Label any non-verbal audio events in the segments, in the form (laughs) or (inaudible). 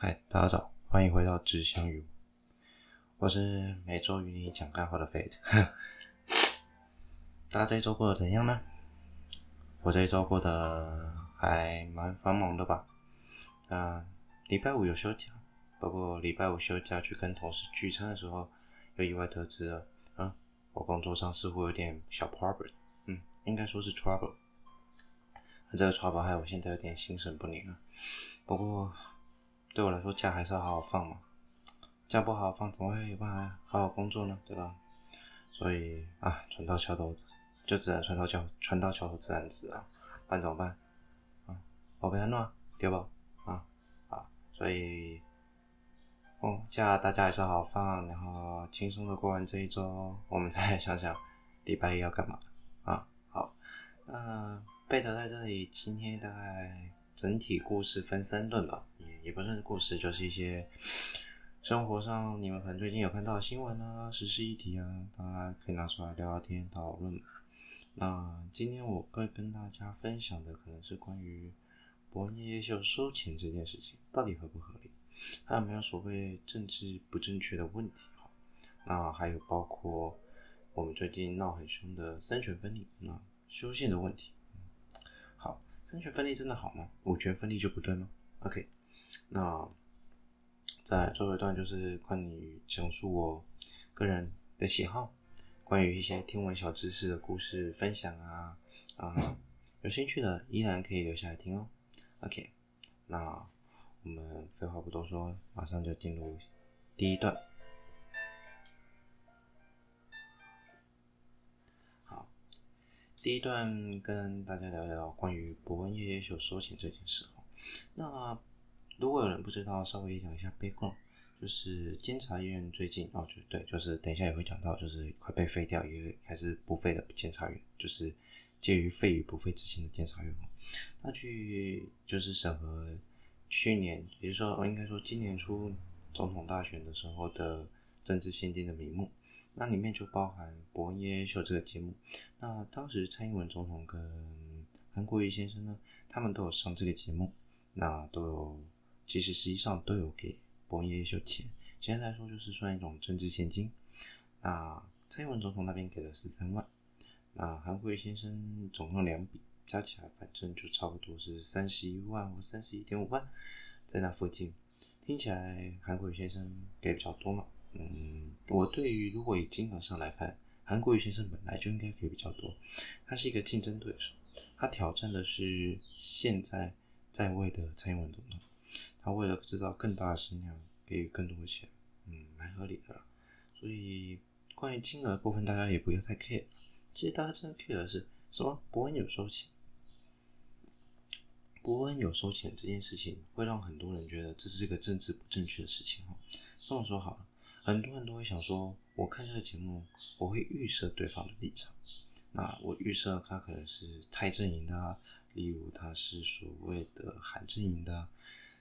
嗨，大家早，欢迎回到只相遇。我是每周与你讲干话的 Fate。(laughs) 大家这一周过得怎样呢？我这一周过得还蛮繁忙的吧？啊，礼拜五有休假，不过礼拜五休假去跟同事聚餐的时候，又意外得知了，啊，我工作上似乎有点小 problem，嗯，应该说是 trouble。这个 trouble 害我现在有点心神不宁啊。不过对我来说，假还是要好好放嘛。假不好好放，怎么会有办法好好工作呢？对吧？所以啊，船到桥头就只能船到桥船到桥头自然直啊。不然怎么办？啊，我被他弄对吧？啊啊，所以哦，假大家还是好好放，然后轻松的过完这一周，我们再想想礼拜一要干嘛啊？好，那。贝德在这里，今天大概整体故事分三段吧，也也不是故事，就是一些生活上你们可能最近有看到的新闻啊、时事议题啊，大家可以拿出来聊聊天、讨论。那今天我会跟大家分享的，可能是关于博恩夜秀收钱这件事情，到底合不合理？还有没有所谓政治不正确的问题？哈，那还有包括我们最近闹很凶的三权分立，那修宪的问题。好三权分立真的好吗？五权分立就不对吗？OK，那在最后一段就是关于讲述我个人的喜好，关于一些天文小知识的故事分享啊啊、有兴趣的依然可以留下来听哦。OK，那我们废话不多说，马上就进入第一段。好第一段跟大家聊聊关于博恩夜夜秀收钱这件事。那如果有人不知道，稍微讲一下 background，就是监察院最近哦，就对，就是等一下也会讲到，就是快被废掉，也还是不废的监察院，就是介于废与不废之间的监察院。那去就是审核去年，也就是说，应该说今年初总统大选的时候的政治献金的名目。那里面就包含《博恩夜夜秀》这个节目。那当时蔡英文总统跟韩国瑜先生呢，他们都有上这个节目，那都有，其实实际上都有给《博恩夜夜秀》钱。简单来说，就是算一种政治献金。那蔡英文总统那边给了十三万，那韩国瑜先生总共两笔，加起来反正就差不多是三十一万或三十一点五万，在那附近。听起来韩国瑜先生给比较多嘛？嗯，我对于如果以金额上来看，韩国瑜先生本来就应该给比较多。他是一个竞争对手，他挑战的是现在在位的蔡英文总统。他为了制造更大的声量，给予更多的钱，嗯，蛮合理的啦。所以关于金额部分，大家也不要太 care。其实大家真的 care 的是什么？伯恩有收钱，伯恩有收钱这件事情，会让很多人觉得这是一个政治不正确的事情。哈，这么说好了。很多人都会想说，我看这个节目，我会预设对方的立场。那我预设他可能是蔡阵营的啊，例如他是所谓的韩阵营的啊，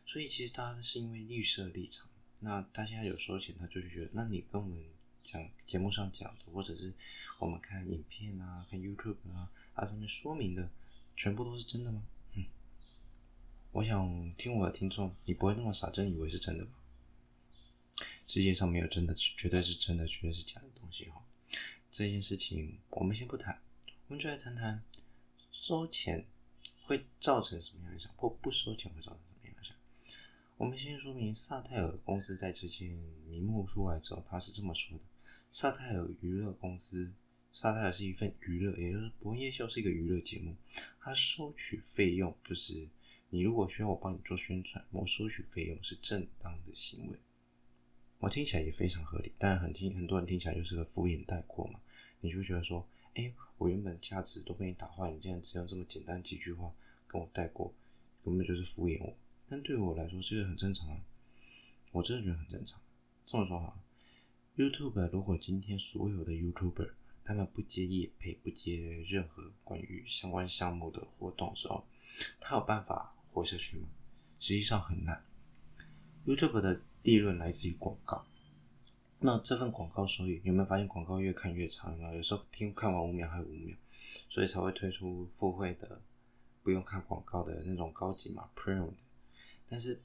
所以其实他是因为预设立场。那他现在有收钱，他就觉得，那你跟我们讲节目上讲的，或者是我们看影片啊、看 YouTube 啊，它上面说明的，全部都是真的吗？我想听我的听众，你不会那么傻，真以为是真的吧？世界上没有真的，绝对是真的，绝对是假的东西哈。这件事情我们先不谈，我们就来谈谈收钱会造成什么样影响，或不收钱会造成。我们先说明萨泰尔公司在这件名目出来之后，他是这么说的：萨泰尔娱乐公司，萨泰尔是一份娱乐，也就是博夜秀是一个娱乐节目，它收取费用就是你如果需要我帮你做宣传，我收取费用是正当的行为。我听起来也非常合理，但很听很多人听起来就是个敷衍带过嘛。你就觉得说，哎、我原本价值都被你打坏，你竟然只用这么简单几句话跟我带过，根本就是敷衍我。但对我来说，这个很正常啊，我真的觉得很正常。这么说哈，YouTube 如果今天所有的 YouTuber 他们不接业配，不接任何关于相关项目的活动的时候，他有办法活下去吗？实际上很难。YouTube 的利润来自于广告，那这份广告收益，有没有发现广告越看越长？有没有？时候听看完五秒还有五秒，所以才会推出付费的，不用看广告的那种高级嘛，Premium。但是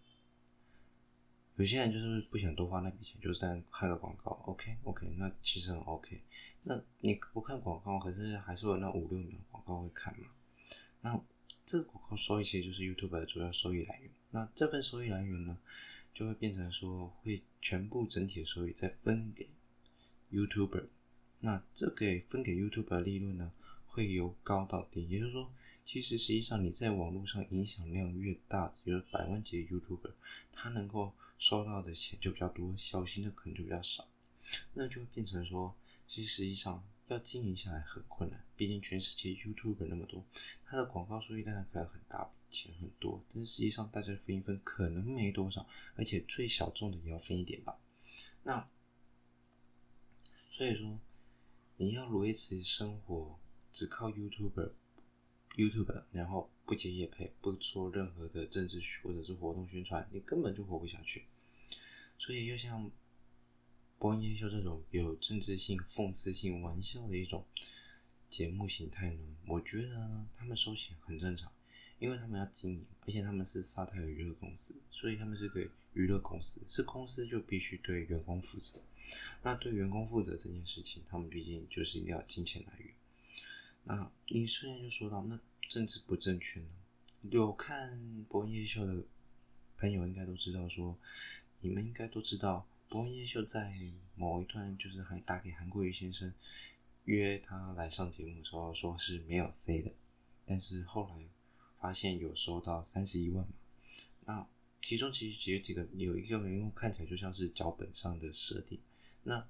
有些人就是不想多花那笔钱，就是在看个广告，OK OK，那其实很 OK。那你不看广告，可是还是有那五六秒广告会看嘛？那这个广告收益其实就是 YouTube 的主要收益来源。那这份收益来源呢，就会变成说会全部整体的收益再分给 YouTuber。那这个分给 YouTube 的利润呢，会由高到低，也就是说。其实，实际上你在网络上影响量越大，比如百万级的 YouTuber，他能够收到的钱就比较多，小型的可能就比较少。那就会变成说，其实实际上要经营下来很困难。毕竟全世界 YouTuber 那么多，他的广告收益当然可能很大钱很多，但实际上大家分一分可能没多少，而且最小众的也要分一点吧。那所以说，你要维持生活，只靠 YouTuber。YouTube，然后不接业配，不做任何的政治或者是活动宣传，你根本就活不下去。所以，又像播音夜秀这种有政治性、讽刺性、玩笑的一种节目形态呢，我觉得，他们收钱很正常，因为他们要经营，而且他们是沙泰尔娱乐公司，所以他们是个娱乐公司，是公司就必须对员工负责。那对员工负责这件事情，他们毕竟就是一定要金钱来源。那你瞬间就说到，那政治不正确呢？有看博恩夜秀的朋友应该都知道说，你们应该都知道，博恩夜秀在某一段就是还打给韩国瑜先生约他来上节目的时候，说是没有 C 的，但是后来发现有收到三十一万嘛。那其中其实有几个，有一个人物看起来就像是脚本上的设定，那。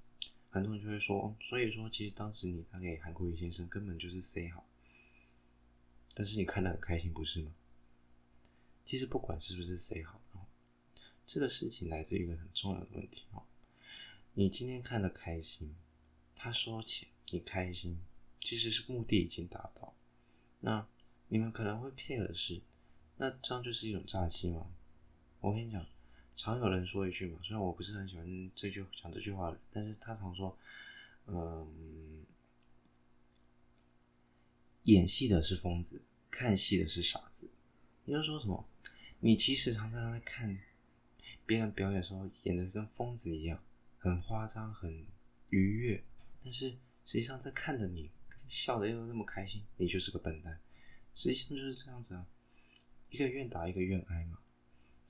很多人就会说，所以说其实当时你打给韩国瑜先生根本就是 say 好，但是你看得很开心，不是吗？其实不管是不是 say 好，这个事情来自于一个很重要的问题哦。你今天看的开心，他收钱，你开心，其实是目的已经达到。那你们可能会 care 是，那这样就是一种诈欺吗？我跟你讲。常有人说一句嘛，虽然我不是很喜欢这句讲这句话，但是他常说，嗯，演戏的是疯子，看戏的是傻子。你要说什么？你其实常常在看别人表演的时候，演的跟疯子一样，很夸张，很愉悦，但是实际上在看着你笑的又那么开心，你就是个笨蛋。实际上就是这样子啊，一个愿打，一个愿挨嘛。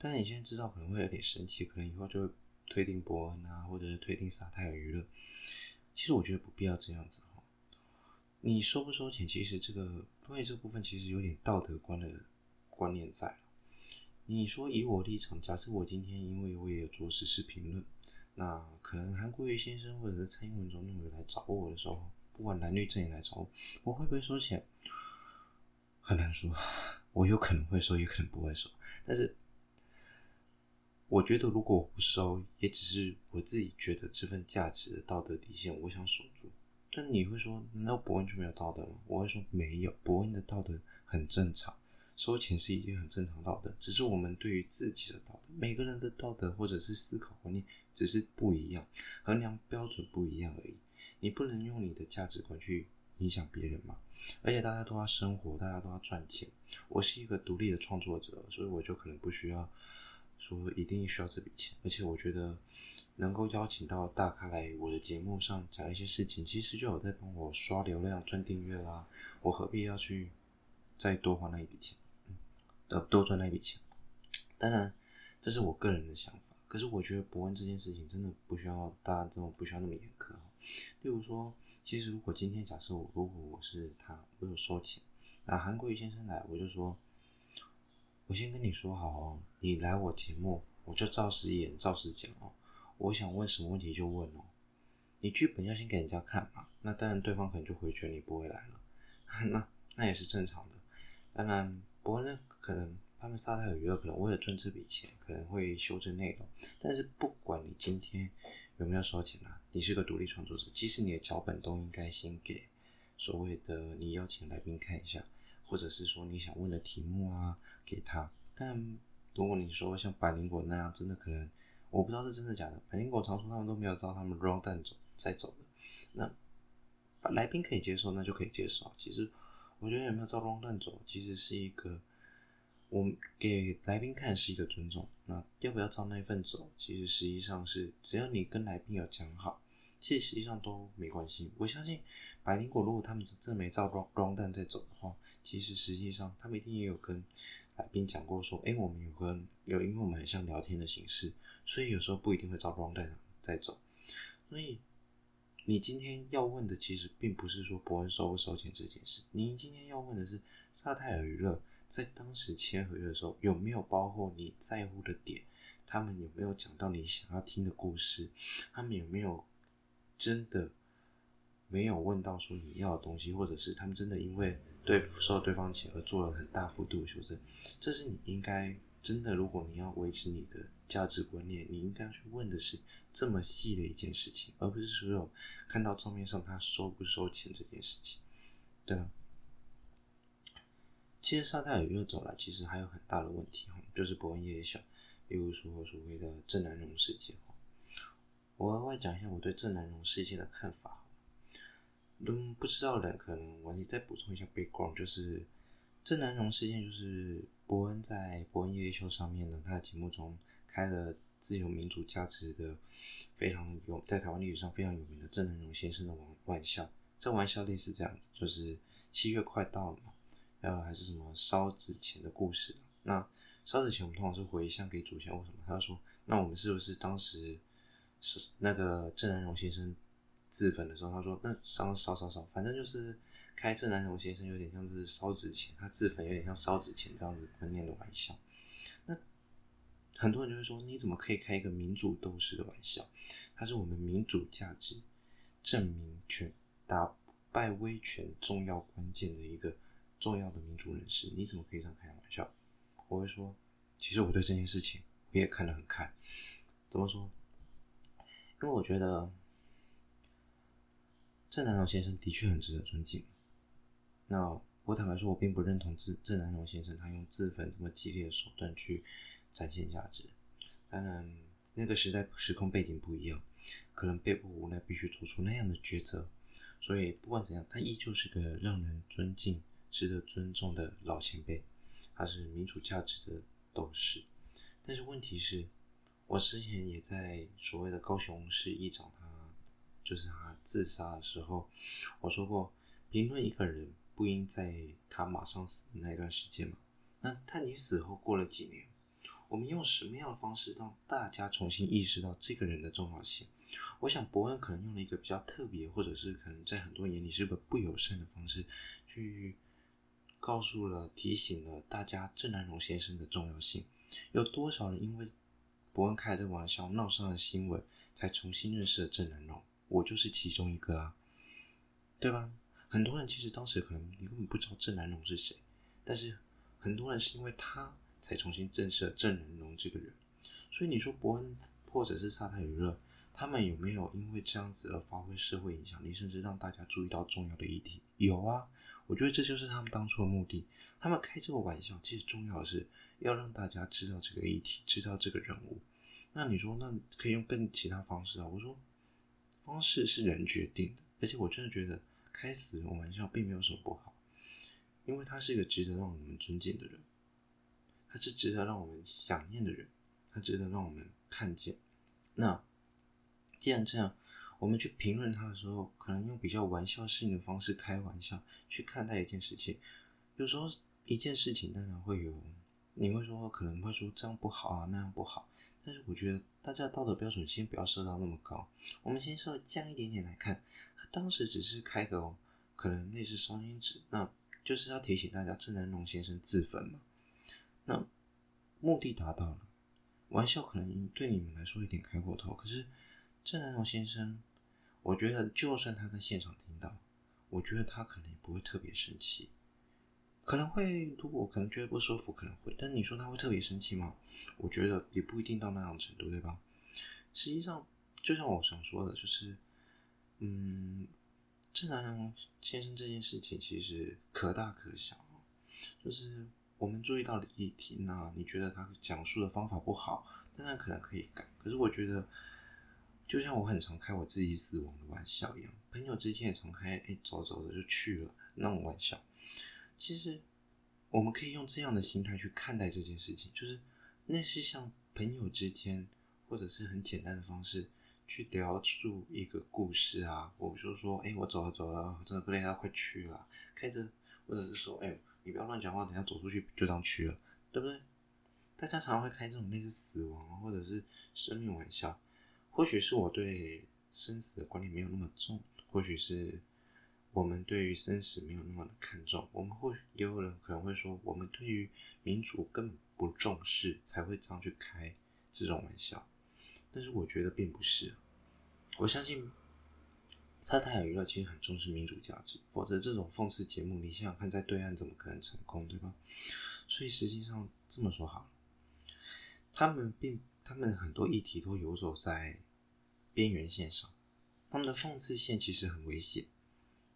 但你现在知道可能会有点生气，可能以后就会推定伯恩啊，或者是推定撒泰尔娱乐。其实我觉得不必要这样子哈。你收不收钱，其实这个关于这部分其实有点道德观的观念在。你说以我立场，假设我今天因为我也有做时事评论，那可能韩国瑜先生或者是蔡英文总统来找我的时候，不管蓝绿阵营来找我，我会不会收钱？很难说，我有可能会收，也可能不会收，但是。我觉得，如果我不收，也只是我自己觉得这份价值的道德底线，我想守住。但你会说，难道博恩就没有道德吗？我会说，没有，博恩的道德很正常，收钱是一件很正常道德，只是我们对于自己的道德，每个人的道德或者是思考观念只是不一样，衡量标准不一样而已。你不能用你的价值观去影响别人嘛。而且大家都要生活，大家都要赚钱。我是一个独立的创作者，所以我就可能不需要。说一定需要这笔钱，而且我觉得能够邀请到大咖来我的节目上讲一些事情，其实就有在帮我刷流量、赚订阅啦。我何必要去再多花那一笔钱？嗯，呃，多赚那一笔钱。当然，这是我个人的想法。可是我觉得博恩这件事情真的不需要大家这种不需要那么严苛。例如说，其实如果今天假设我如果我是他，我有收钱，那韩国瑜先生来，我就说。我先跟你说好哦，你来我节目，我就照实演，照实讲哦。我想问什么问题就问哦。你剧本要先给人家看嘛，那当然对方可能就回绝你不会来了，(laughs) 那那也是正常的。当然，不过呢，可能他们萨泰尔娱乐可能为了赚这笔钱，可能会修正内容。但是不管你今天有没有收钱啊，你是个独立创作者，即使你的脚本都应该先给所谓的你邀请来宾看一下。或者是说你想问的题目啊，给他。但如果你说像百灵果那样，真的可能，我不知道是真的假的。百灵果常说他们都没有招他们 rundown 走再走的。那来宾可以接受，那就可以接受。其实我觉得有没有照 rundown 走，其实是一个我们给来宾看是一个尊重，那要不要招那份走，其实实际上是只要你跟来宾有讲好，其实实际上都没关系。我相信百灵果如果他们真的没照 run down 再走的话，其实实际上他们一定也有跟来宾讲过说，哎，我们有跟有，因为我们很像聊天的形式，所以有时候不一定会照 round 在走。所以你今天要问的其实并不是说博恩收不收钱这件事，你今天要问的是萨泰尔娱乐。在当时签合约的时候，有没有包括你在乎的点？他们有没有讲到你想要听的故事？他们有没有真的没有问到说你要的东西，或者是他们真的因为对收对方钱而做了很大幅度的修正？这是你应该真的，如果你要维持你的价值观念，你应该去问的是这么细的一件事情，而不是所有看到账面上他收不收钱这件事情，对啊。其实萨泰尔又走了，其实还有很大的问题哈，就是博恩夜夜秀，例如说所谓的正南榕事件哈。我额外讲一下我对正南榕事件的看法。嗯，不知道的可能我你再补充一下 background，就是郑南榕事件，就是伯恩在伯恩夜夜秀上面呢，他的节目中开了自由民主价值的非常有在台湾历史上非常有名的郑南榕先生的玩玩笑。这玩笑类似这样子，就是七月快到了嘛。呃，还是什么烧纸钱的故事？那烧纸钱，我们通常是回向给祖先。为什么？他说：“那我们是不是当时是那个郑南榕先生自焚的时候？”他说：“那烧烧烧烧，反正就是开郑南榕先生有点像是烧纸钱，他自焚有点像烧纸钱这样子观念的玩笑。”那很多人就会说：“你怎么可以开一个民主斗士的玩笑？他是我们民主价值证明权打败威权重要关键的一个。”重要的民主人士，你怎么可以这样开玩笑？我会说，其实我对这件事情我也看得很开。怎么说？因为我觉得郑南榕先生的确很值得尊敬。那我坦白说，我并不认同郑郑南榕先生他用自焚这么激烈的手段去展现价值。当然，那个时代时空背景不一样，可能被迫无奈必须做出那样的抉择。所以不管怎样，他依旧是个让人尊敬。值得尊重的老前辈，他是民主价值的斗士。但是问题是，我之前也在所谓的高雄市议长他就是他自杀的时候，我说过，评论一个人不应在他马上死的那段时间嘛。那他你死后过了几年，我们用什么样的方式让大家重新意识到这个人的重要性？我想博恩可能用了一个比较特别，或者是可能在很多眼里是个不友善的方式去。告诉了、提醒了大家郑南榕先生的重要性。有多少人因为博恩开这个玩笑闹上了新闻，才重新认识了郑南榕？我就是其中一个啊，对吧？很多人其实当时可能你根本不知道郑南榕是谁，但是很多人是因为他才重新认识了郑南榕这个人。所以你说伯恩或者是萨泰娱乐，他们有没有因为这样子而发挥社会影响力，甚至让大家注意到重要的议题？有啊。我觉得这就是他们当初的目的。他们开这个玩笑，其实重要的是要让大家知道这个议题，知道这个人物。那你说，那可以用更其他方式啊？我说，方式是人决定的。而且我真的觉得开死人玩笑并没有什么不好，因为他是一个值得让我们尊敬的人，他是值得让我们想念的人，他值得让我们看见。那既然这样。我们去评论他的时候，可能用比较玩笑性的方式开玩笑去看待一件事情。有时候一件事情当然会有，你会说可能会说这样不好啊，那样不好。但是我觉得大家的道德标准先不要设到那么高，我们先稍微降一点点来看。当时只是开个哦，可能类似烧金纸，那就是要提醒大家郑南榕先生自焚嘛。那目的达到了，玩笑可能对你们来说有点开过头，可是郑南榕先生。我觉得，就算他在现场听到，我觉得他可能也不会特别生气，可能会，如果可能觉得不舒服，可能会。但你说他会特别生气吗？我觉得也不一定到那样程度，对吧？实际上，就像我想说的，就是，嗯，郑南先生这件事情其实可大可小，就是我们注意到了议题，那你觉得他讲述的方法不好，当然可能可以改。可是我觉得。就像我很常开我自己死亡的玩笑一样，朋友之间也常开，哎，走走的就去了那种玩笑。其实我们可以用这样的心态去看待这件事情，就是那是像朋友之间，或者是很简单的方式去聊述一个故事啊。我就说，哎，我走了走了，真的不累了，快去了，开着，或者是说，哎，你不要乱讲话，等下走出去就这样去了，对不对？大家常常会开这种类似死亡或者是生命玩笑，或许是我对生死的观念没有那么重，或许是。我们对于生死没有那么的看重，我们或许也有人可能会说，我们对于民主根本不重视，才会这样去开这种玩笑。但是我觉得并不是，我相信萨泰尔娱乐其实很重视民主价值，否则这种讽刺节目，你想想看，在对岸怎么可能成功，对吧？所以实际上这么说好了，他们并他们很多议题都游走在边缘线上，他们的讽刺线其实很危险。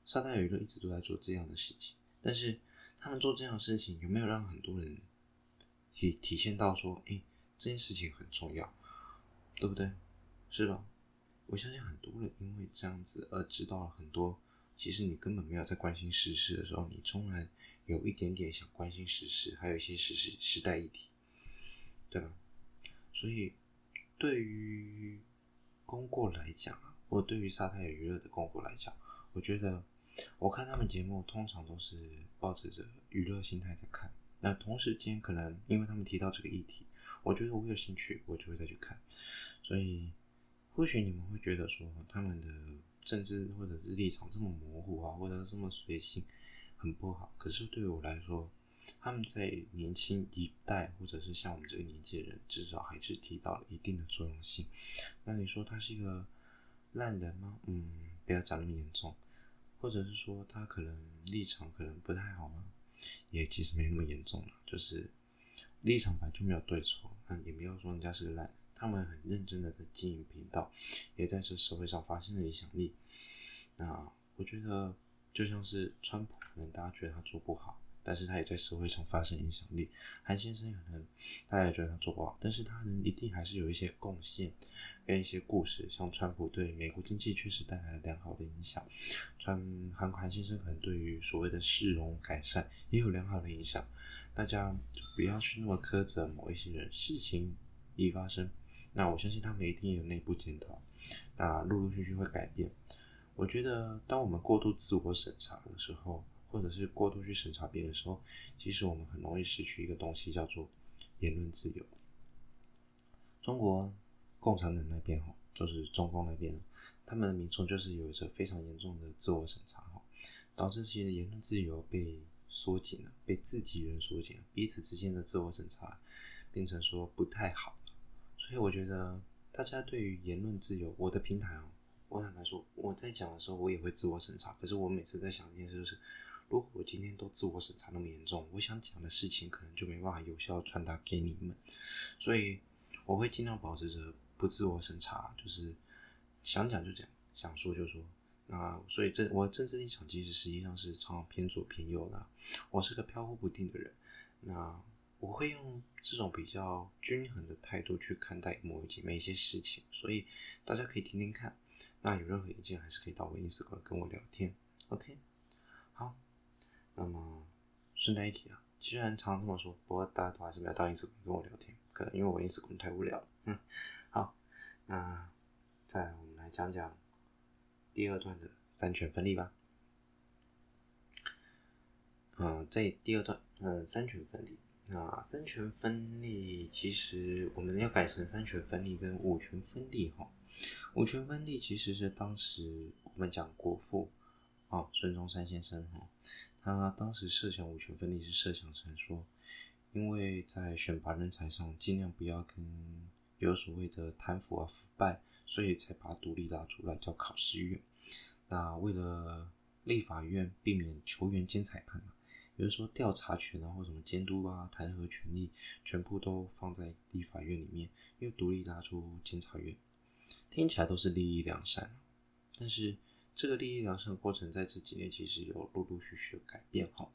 沙泰娱乐一直都在做这样的事情，但是他们做这样的事情有没有让很多人体体现到说，诶、这件事情很重要，对不对？是吧？我相信很多人因为这样子而知道了很多，其实你根本没有在关心时事的时候，你终然有一点点想关心时事，还有一些时事时代议题，对吧？所以对于公过来讲啊，或对于沙泰娱乐的公过来讲，我觉得。我看他们节目通常都是抱着着娱乐心态在看，那同时间可能因为他们提到这个议题，我觉得我有兴趣，我就会再去看。所以或许你们会觉得说他们的政治或者是立场这么模糊啊，或者这么随性，很不好。可是对于我来说，他们在年轻一代或者是像我们这个年纪的人，至少还是提到了一定的作用性。那你说他是一个烂人吗？嗯，不要讲那么严重。或者是说他可能立场可能不太好吗？也其实没那么严重了，就是立场本来就没有对错，那也没有说人家是个烂，他们很认真的在经营频道，也在这社会上发现了影响力。那我觉得就像是川普，可能大家觉得他做不好。但是他也在社会上发生影响力。韩先生可能大家也觉得他做不好，但是他一定还是有一些贡献跟一些故事。像川普对美国经济确实带来了良好的影响，川韩韩先生可能对于所谓的市容改善也有良好的影响。大家不要去那么苛责某一些人，事情已发生，那我相信他们一定有内部检讨，那陆陆续续会改变。我觉得当我们过度自我审查的时候，或者是过度去审查别人的时候，其实我们很容易失去一个东西，叫做言论自由。中国共产党那边哈，就是中共那边，他们的民众就是有着非常严重的自我审查哈，导致其实言论自由被缩紧了，被自己人缩紧，彼此之间的自我审查变成说不太好。所以我觉得大家对于言论自由，我的平台哦，我坦白说，我在讲的时候我也会自我审查，可是我每次在想一件事就是。如果我今天都自我审查那么严重，我想讲的事情可能就没办法有效传达给你们，所以我会尽量保持着不自我审查，就是想讲就讲，想说就说。那所以这我政治立场其实实际上是常常偏左偏右的，我是个飘忽不定的人。那我会用这种比较均衡的态度去看待某一件每一些事情，所以大家可以听听看。那有任何意见还是可以到我 Instagram 跟我聊天。OK，好。那么顺带一提啊，虽然常常这么说，不过大家都还是不要到历史馆跟我聊天，可能因为我历史馆太无聊了。嗯，好，那再我们来讲讲第二段的三权分立吧。嗯、呃，在第二段，嗯、三权分立。那三权分立其实我们要改成三权分立跟五权分立哈。五权分立其实是当时我们讲国父啊，孙中山先生哈。他当时设想五权分立是设想成说，因为在选拔人才上尽量不要跟有所谓的贪腐啊腐败，所以才把独立拉出来叫考试院。那为了立法院避免球员兼裁判啊，比如说调查权啊或什么监督啊弹劾权力，全部都放在立法院里面，又独立拉出监察院，听起来都是利益良善，但是。这个立意良善的过程，在这几年其实有陆陆续续的改变哈，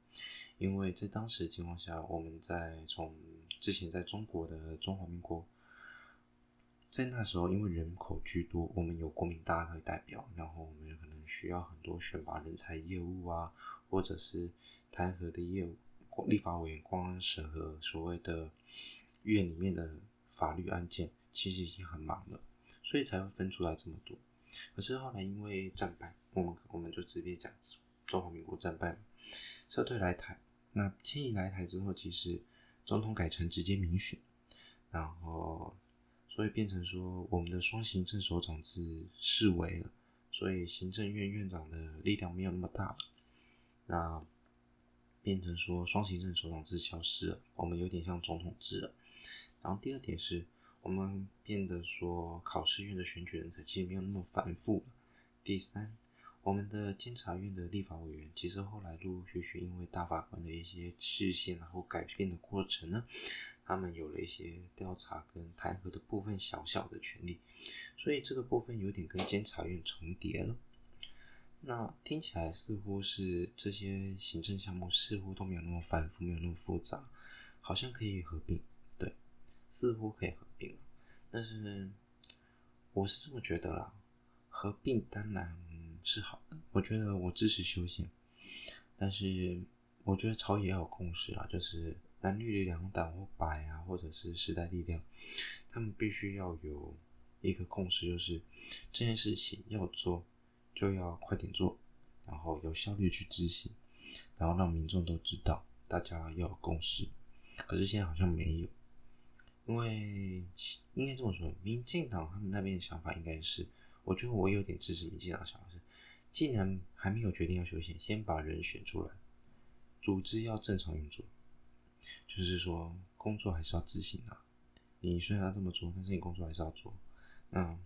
因为在当时的情况下，我们在从之前在中国的中华民国，在那时候因为人口居多，我们有国民大会代表，然后我们可能需要很多选拔人才业务啊，或者是弹劾的业务，立法委员光审核所谓的院里面的法律案件，其实已经很忙了，所以才会分出来这么多。可是后来因为战败，我们我们就直接讲中华民国战败，撤退来台。那迁移来台之后，其实总统改成直接民选，然后所以变成说我们的双行政首长制式微了，所以行政院院长的力量没有那么大了。那变成说双行政首长制消失了，我们有点像总统制了。然后第二点是我们变得说考试院的选举人才其实没有那么繁复。第三。我们的监察院的立法委员，其实后来陆陆续续因为大法官的一些释宪然后改变的过程呢，他们有了一些调查跟弹劾的部分小小的权利，所以这个部分有点跟监察院重叠了。那听起来似乎是这些行政项目似乎都没有那么繁复，没有那么复杂，好像可以合并，似乎可以合并了。但是我是这么觉得啦，合并当然。是好的，我觉得我支持修宪，但是我觉得朝野要有共识啊，就是蓝绿两党或白啊，或者是时代力量，他们必须要有一个共识，就是这件事情要做就要快点做，然后有效率去执行，然后让民众都知道，大家要有共识。可是现在好像没有，因为应该这么说，民进党他们那边的想法应该是，我觉得我有点支持民进党想法是。既然还没有决定要修宪，先把人选出来，组织要正常运作，就是说工作还是要执行啊。你虽然要这么做，但是你工作还是要做。那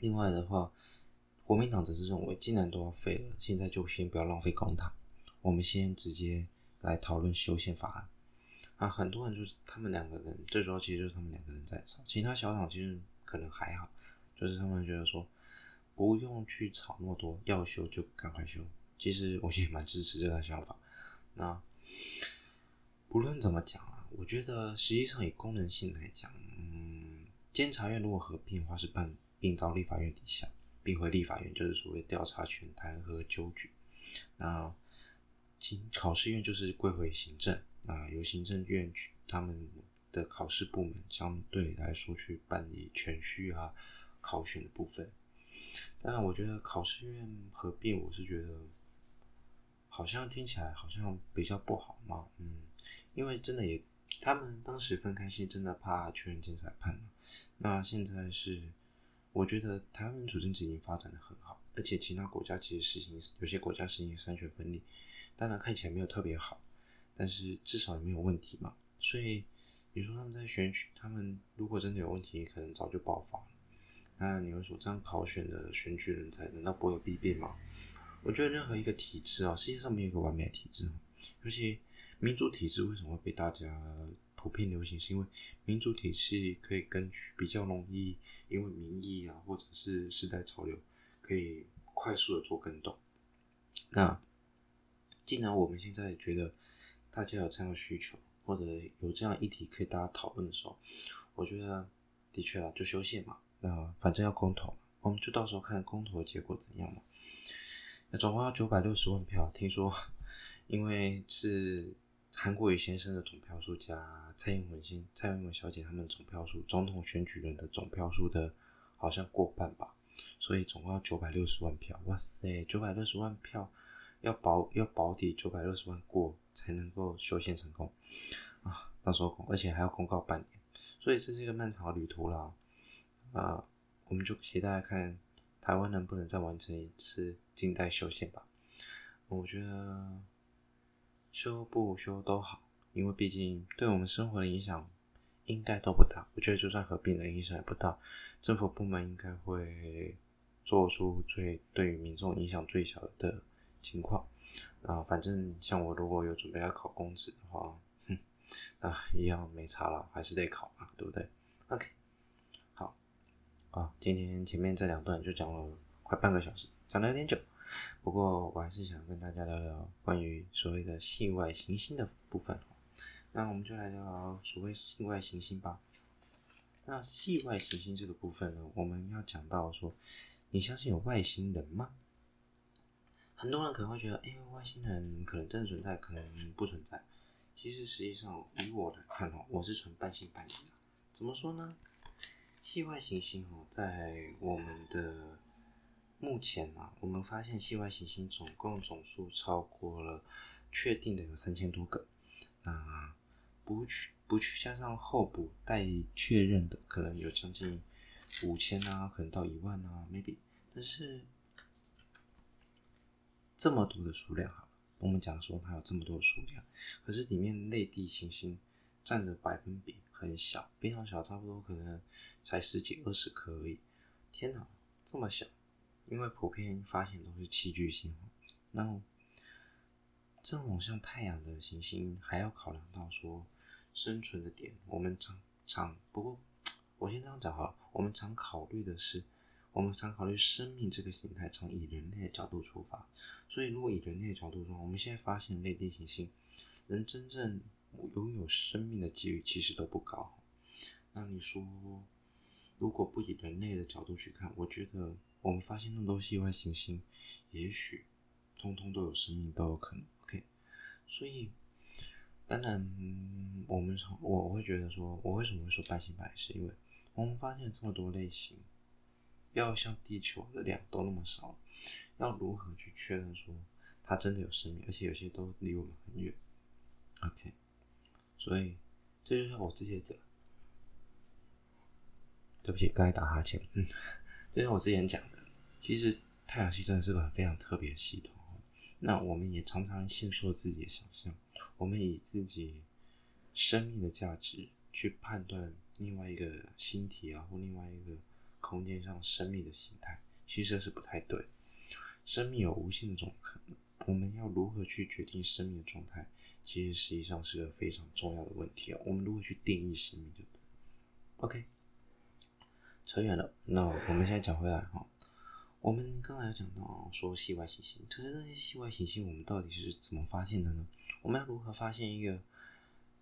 另外的话，国民党只是认为，既然都要废了，现在就先不要浪费公帑，我们先直接来讨论修宪法案。啊，很多人就是他们两个人，最主要其实就是他们两个人在吵，其他小厂其实可能还好，就是他们觉得说。不用去吵那么多，要修就赶快修。其实我也蛮支持这个想法。那不论怎么讲啊，我觉得实际上以功能性来讲，嗯，监察院如果合并的话，是办并到立法院底下，并回立法院，就是所谓调查权、弹劾、纠举。那经考试院就是归回行政，啊，由行政院去他们的考试部门相对来说去办理銓叙啊、考选的部分。当然，我觉得考试院合并，我是觉得好像听起来好像比较不好嘛。嗯，因为真的也，他们当时分开是真的怕缺人精裁判。那现在是，我觉得台湾主政已经发展的很好，而且其他国家其实实行有些国家实行三权分立，当然看起来没有特别好，但是至少也没有问题嘛。所以你说他们在选举，他们如果真的有问题，可能早就爆发了。那你们说这样考选的选举人才，难道不会有弊病吗？我觉得任何一个体制啊，世界上没有一个完美的体制，尤其民主体制为什么会被大家普遍流行？是因为民主体系可以根据比较容易，因为民意啊，或者是时代潮流，可以快速的做更动。那既然我们现在觉得大家有这样的需求，或者有这样议题可以大家讨论的时候，我觉得的确啊，就修宪嘛。那反正要公投，我们就到时候看公投的结果怎样嘛。那总共要九百六十万票，听说 (laughs) 因为是韩国瑜先生的总票数加蔡英文先蔡英文小姐他们总票数，总统选举人的总票数的好像过半吧，所以总共要九百六十万票。哇塞，九百六十万票要保要保底九百六十万过才能够修宪成功啊！到时候，而且还要公告半年，所以这是一个漫长的旅途啦。啊，我们就期待看台湾能不能再完成一次近代修宪吧。我觉得修不修都好，因为毕竟对我们生活的影响应该都不大。我觉得就算合并的影响也不大，政府部门应该会做出最对于民众影响最小的情况。啊，反正像我如果有准备要考公职的话，哼，啊，一样没差了，还是得考嘛，对不对？OK 好。啊，今天前面这两段就讲了快半个小时，讲的有点久，不过我还是想跟大家聊聊关于所谓的系外行星的部分。那我们就来聊聊所谓系外行星吧。那系外行星这个部分呢，我们要讲到说，你相信有外星人吗？很多人可能会觉得，哎、欸，外星人可能真的存在，可能不存在。其实实际上，以我来看哦，我是存半信半疑的。怎么说呢？系外行星哦，在我们的目前啊，我们发现系外行星总共总数超过了确定的有三千多个。那不去不去加上候补待确认的，可能有将近五千啊，可能到一万啊，maybe。但是这么多的数量哈，我们讲说它有这么多数量，可是里面内地行星占的百分比很小，非常小，差不多可能才十几二十颗而已。天哪，这么小！因为普遍发现都是七巨星，那这种像太阳的行星还要考量到说生存的点，我们常常不过我先这样讲哈，我们常考虑的是。我们常考虑生命这个形态，从以人类的角度出发。所以，如果以人类的角度说，我们现在发现类地行星，能真正拥有生命的几率其实都不高。那你说，如果不以人类的角度去看，我觉得我们发现那么多系外行星，也许通通都有生命，都有可能。OK，所以当然，我们我我会觉得说，我为什么会说半信半疑，是因为我们发现这么多类型。要像地球的量都那么少，要如何去确认说它真的有生命？而且有些都离我们很远。OK，所以这就像我之前讲，对不起，刚才打哈欠。嗯，(laughs) 就像我之前讲的，其实太阳系真的是个非常特别的系统。那我们也常常限缩自己的想象，我们以自己生命的价值去判断另外一个星体啊，或另外一个。空间上生命的形态，其实是不太对。生命有无限的种可能，我们要如何去决定生命的状态？其实实际上是个非常重要的问题啊。我们如何去定义生命，就对？OK，扯远了。那我们现在讲回来哈，我们刚才讲到说系外行星，可是那些系外行星，我们到底是怎么发现的呢？我们要如何发现一个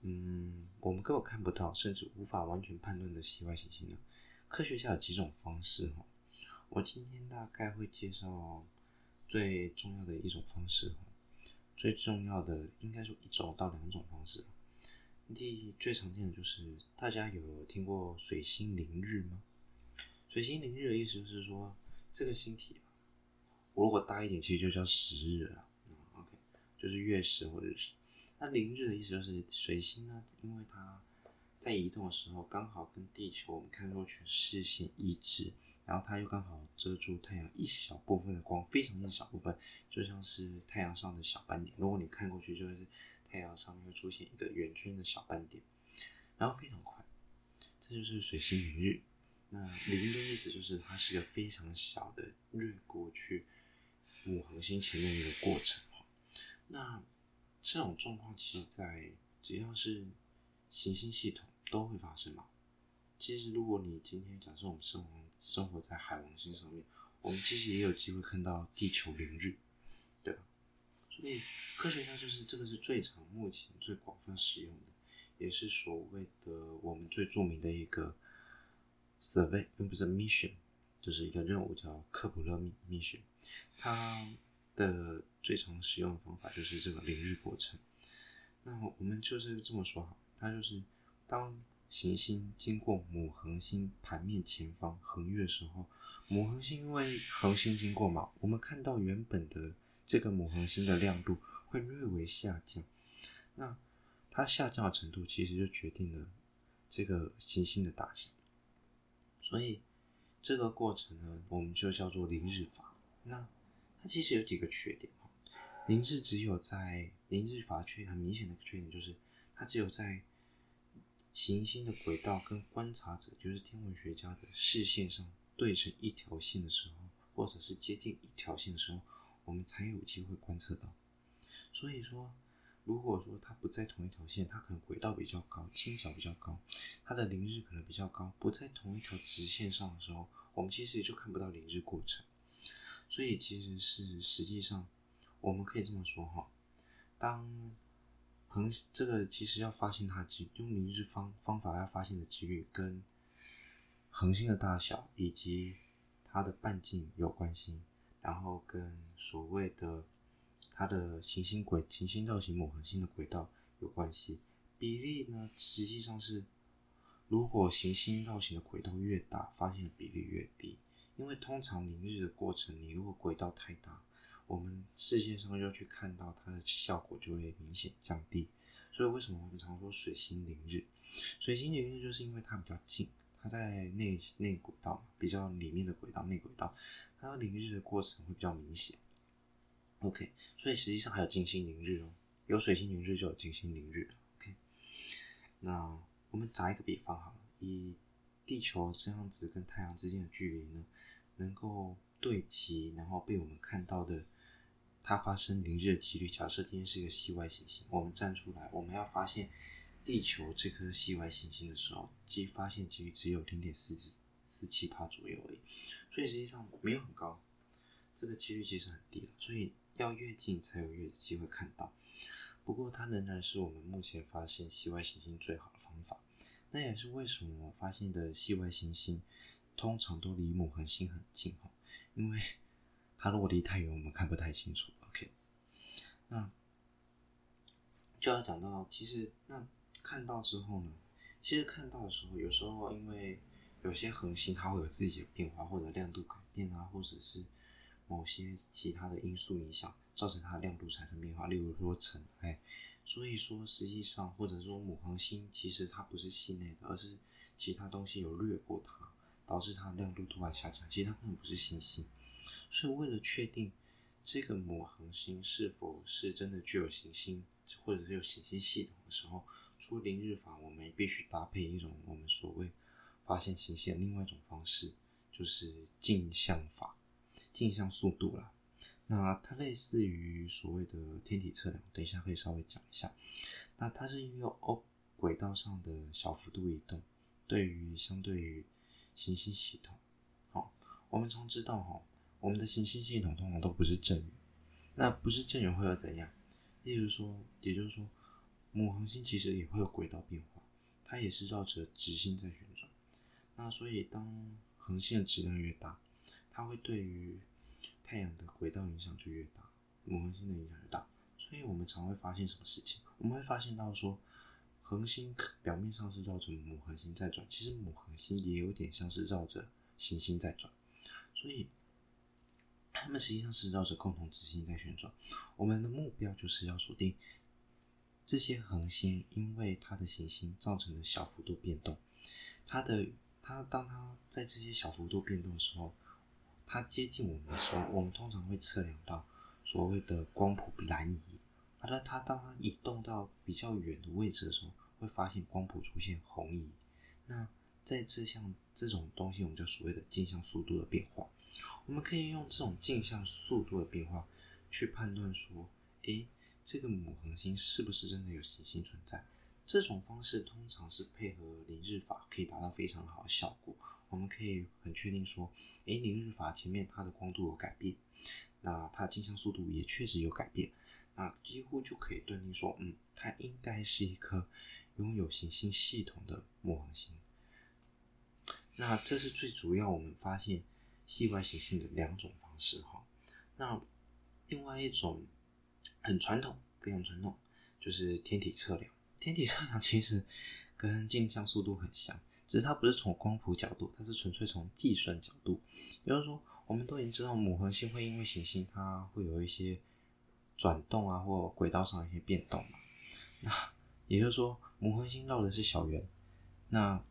嗯，我们根本看不到，甚至无法完全判断的系外行星呢？科学家有几种方式哈，我今天大概会介绍最重要的一种方式哈，最重要的应该说一种到两种方式。第一，最常见的就是大家有听过水星凌日吗？水星凌日的意思就是说，这个星体我如果大一点，其实就叫食日了。OK，就是月食或者日食。那凌日的意思就是水星呢，因为它在移动的时候，刚好跟地球我们看过去视线一致，然后它又刚好遮住太阳一小部分的光，非常一小部分，就像是太阳上的小斑点。如果你看过去，就是太阳上面会出现一个圆圈的小斑点，然后非常快，这就是水星凌日。那凌的意思就是它是一个非常小的掠过去母恒星前面的一个过程。那这种状况其实，在只要是行星系统都会发生嘛？其实，如果你今天假设我们生活生活在海王星上面，我们其实也有机会看到地球凌日，对吧？所以科学家就是这个是最常、目前最广泛使用的，也是所谓的我们最著名的一个 survey，并不是 mission，就是一个任务叫克普勒密 mission，它的最常使用的方法就是这个凌日过程。那我们就是这么说好。它就是当行星经过母恒星盘面前方横越的时候，母恒星因为恒星经过嘛，我们看到原本的这个母恒星的亮度会略微下降。那它下降的程度其实就决定了这个行星的大小。所以这个过程呢，我们就叫做凌日法。那它其实有几个缺点哈，凌日只有在凌日法缺很明显的缺点就是。它只有在行星的轨道跟观察者，就是天文学家的视线上对成一条线的时候，或者是接近一条线的时候，我们才有机会观测到。所以说，如果说它不在同一条线，它可能轨道比较高，倾角比较高，它的凌日可能比较高，不在同一条直线上的时候，我们其实也就看不到凌日过程。所以其实是实际上，我们可以这么说哈，当恒这个其实要发现它几用凌日方方法要发现的几率跟恒星的大小以及它的半径有关系，然后跟所谓的它的行星轨、行星绕行某恒星的轨道有关系。比例呢，实际上是，如果行星绕行的轨道越大，发现的比例越低。因为通常凌日的过程，你如果轨道太大，我们视线上要去看到它的效果就会明显降低。所以为什么我们常说水星凌日？水星凌日就是因为它比较近。它在内内轨道比较里面的轨道，内轨道，它凌日的过程会比较明显。OK，所以实际上还有金星凌日哦，有水星凌日就有金星凌日。OK，那我们打一个比方好了，以地球这样子跟太阳之间的距离呢，能够对齐，然后被我们看到的它发生凌日的几率，假设今天是一个系外行星，我们站出来，我们要发现。地球这颗系外行星的时候，其实发现几率只有零点四至四七趴左右而已，所以实际上没有很高，这个几率其实很低，所以要越近才有越有机会看到。不过它仍然是我们目前发现系外行星最好的方法。那也是为什么我发现的系外行星通常都离母恒星很近哈，因为它如果离太远，我们看不太清楚。OK，那就要讲到其实那。看到之后呢，其实看到的时候，有时候因为有些恒星它会有自己的变化，或者亮度改变啊，或者是某些其他的因素影响，造成它亮度产生变化。例如说尘埃，所以说实际上或者说母恒星其实它不是系内的，而是其他东西有掠过它，导致它亮度突然下降。其实它根本不是行星，所以为了确定这个母恒星是否是真的具有行星，或者是有行星系统的时候。除凌日法，我们必须搭配一种我们所谓发现行星的另外一种方式，就是镜像法，镜像速度啦。那它类似于所谓的天体测量，等一下可以稍微讲一下。那它是运用哦轨道上的小幅度移动，对于相对于行星系统，好，我们常知道哈，我们的行星系统通常都不是正圆，那不是正圆会有怎样？例如说，也就是说。母恒星其实也会有轨道变化，它也是绕着直星在旋转。那所以当恒星的质量越大，它会对于太阳的轨道影响就越大，母恒星的影响越大。所以我们常会发现什么事情？我们会发现到说，恒星表面上是绕着母恒星在转，其实母恒星也有点像是绕着行星在转。所以它们实际上是绕着共同直星在旋转。我们的目标就是要锁定。这些恒星因为它的行星造成的小幅度变动，它的它当它在这些小幅度变动的时候，它接近我们的时候，我们通常会测量到所谓的光谱蓝移。而它它当它移动到比较远的位置的时候，会发现光谱出现红移。那在这项这种东西，我们叫所谓的镜像速度的变化。我们可以用这种镜像速度的变化去判断说，诶。这个母恒星是不是真的有行星存在？这种方式通常是配合凌日法，可以达到非常好的效果。我们可以很确定说，诶，凌日法前面它的光度有改变，那它的镜像速度也确实有改变，那几乎就可以断定说，嗯，它应该是一颗拥有行星系统的母恒星。那这是最主要我们发现系外行星的两种方式哈。那另外一种。很传统，非常传统，就是天体测量。天体测量其实跟镜像速度很像，只是它不是从光谱角度，它是纯粹从计算角度。比如说，我们都已经知道母恒星会因为行星它会有一些转动啊，或轨道上一些变动嘛。那也就是说，母恒星绕的是小圆，那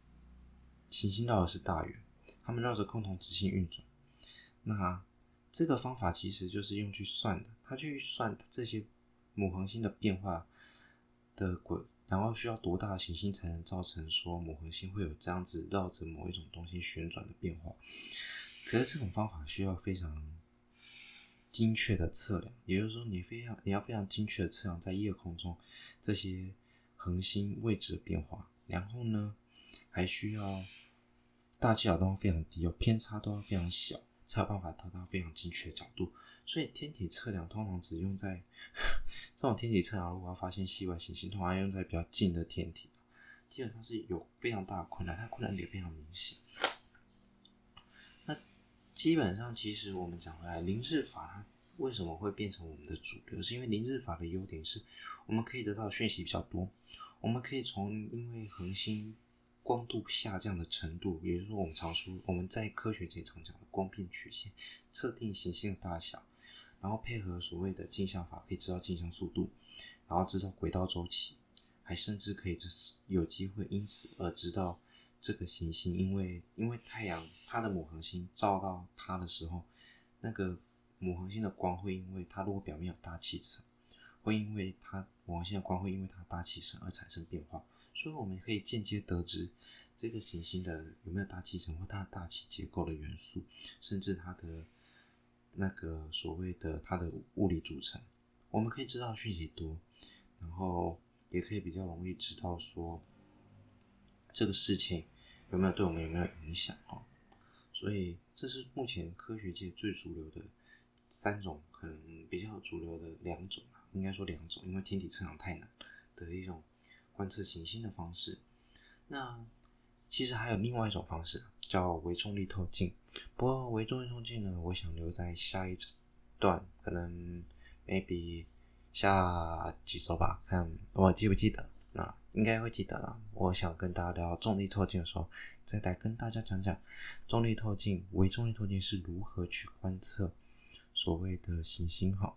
行星绕的是大圆，它们绕着共同直星运转。那这个方法其实就是用去算的。他去算这些母恒星的变化的轨，然后需要多大的行星才能造成说母恒星会有这样子绕着某一种东西旋转的变化？可是这种方法需要非常精确的测量，也就是说，你非常你要非常精确的测量在夜空中这些恒星位置的变化，然后呢，还需要大气角都要非常低，有偏差都要非常小，才有办法达到非常精确的角度。所以天体测量通常只用在 (laughs) 这种天体测量，如果要发现系外行星，通常用在比较近的天体，基本上是有非常大的困难，它困难点非常明显。那基本上，其实我们讲回来，零日法它为什么会变成我们的主流？是因为零日法的优点是，我们可以得到讯息比较多，我们可以从因为恒星光度下降的程度，也就是说，我们常说我们在科学界常讲的光变曲线，测定行星的大小，然后配合所谓的镜像法，可以知道镜像速度，然后知道轨道周期，还甚至可以就是有机会因此而知道。这个行星，因为因为太阳它的母恒星照到它的时候，那个母恒星的光会因为它如果表面有大气层，会因为它母恒星的光会因为它大气层而产生变化，所以我们可以间接得知这个行星的有没有大气层或它的大气结构的元素，甚至它的那个所谓的它的物理组成，我们可以知道讯息多，然后也可以比较容易知道说这个事情。有没有对我们有没有影响哦？所以这是目前科学界最主流的三种，可能比较主流的两种，应该说两种，因为天体测量太难的一种观测行星的方式。那其实还有另外一种方式，叫微重力透镜。不过微重力透镜呢，我想留在下一段，可能 maybe 下几周吧，看我记不记得。那应该会记得了。我想跟大家聊重力透镜的时候，再来跟大家讲讲重力透镜、微重力透镜是如何去观测所谓的行星哈。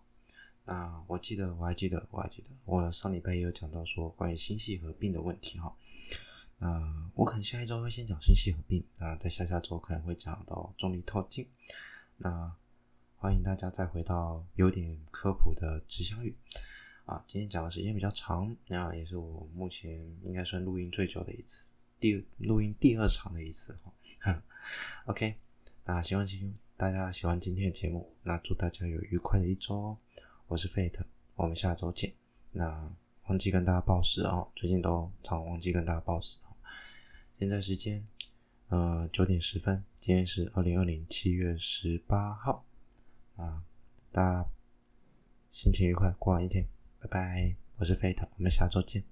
那我记得，我还记得，我还记得，我上礼拜也有讲到说关于星系合并的问题哈。那我可能下一周会先讲星系合并，那在下下周可能会讲到重力透镜。那欢迎大家再回到有点科普的吉祥语。啊，今天讲的时间比较长，那也是我目前应该算录音最久的一次，第录音第二长的一次哈。OK，那希望今天大家喜欢今天的节目，那祝大家有愉快的一周哦。我是 Fate，我们下周见。那忘记跟大家报时哦，最近都常忘记跟大家报时。现在时间呃九点十分，今天是二零二零七月十八号啊，大家心情愉快，过完一天。拜拜，我是 Fate，我们下周见。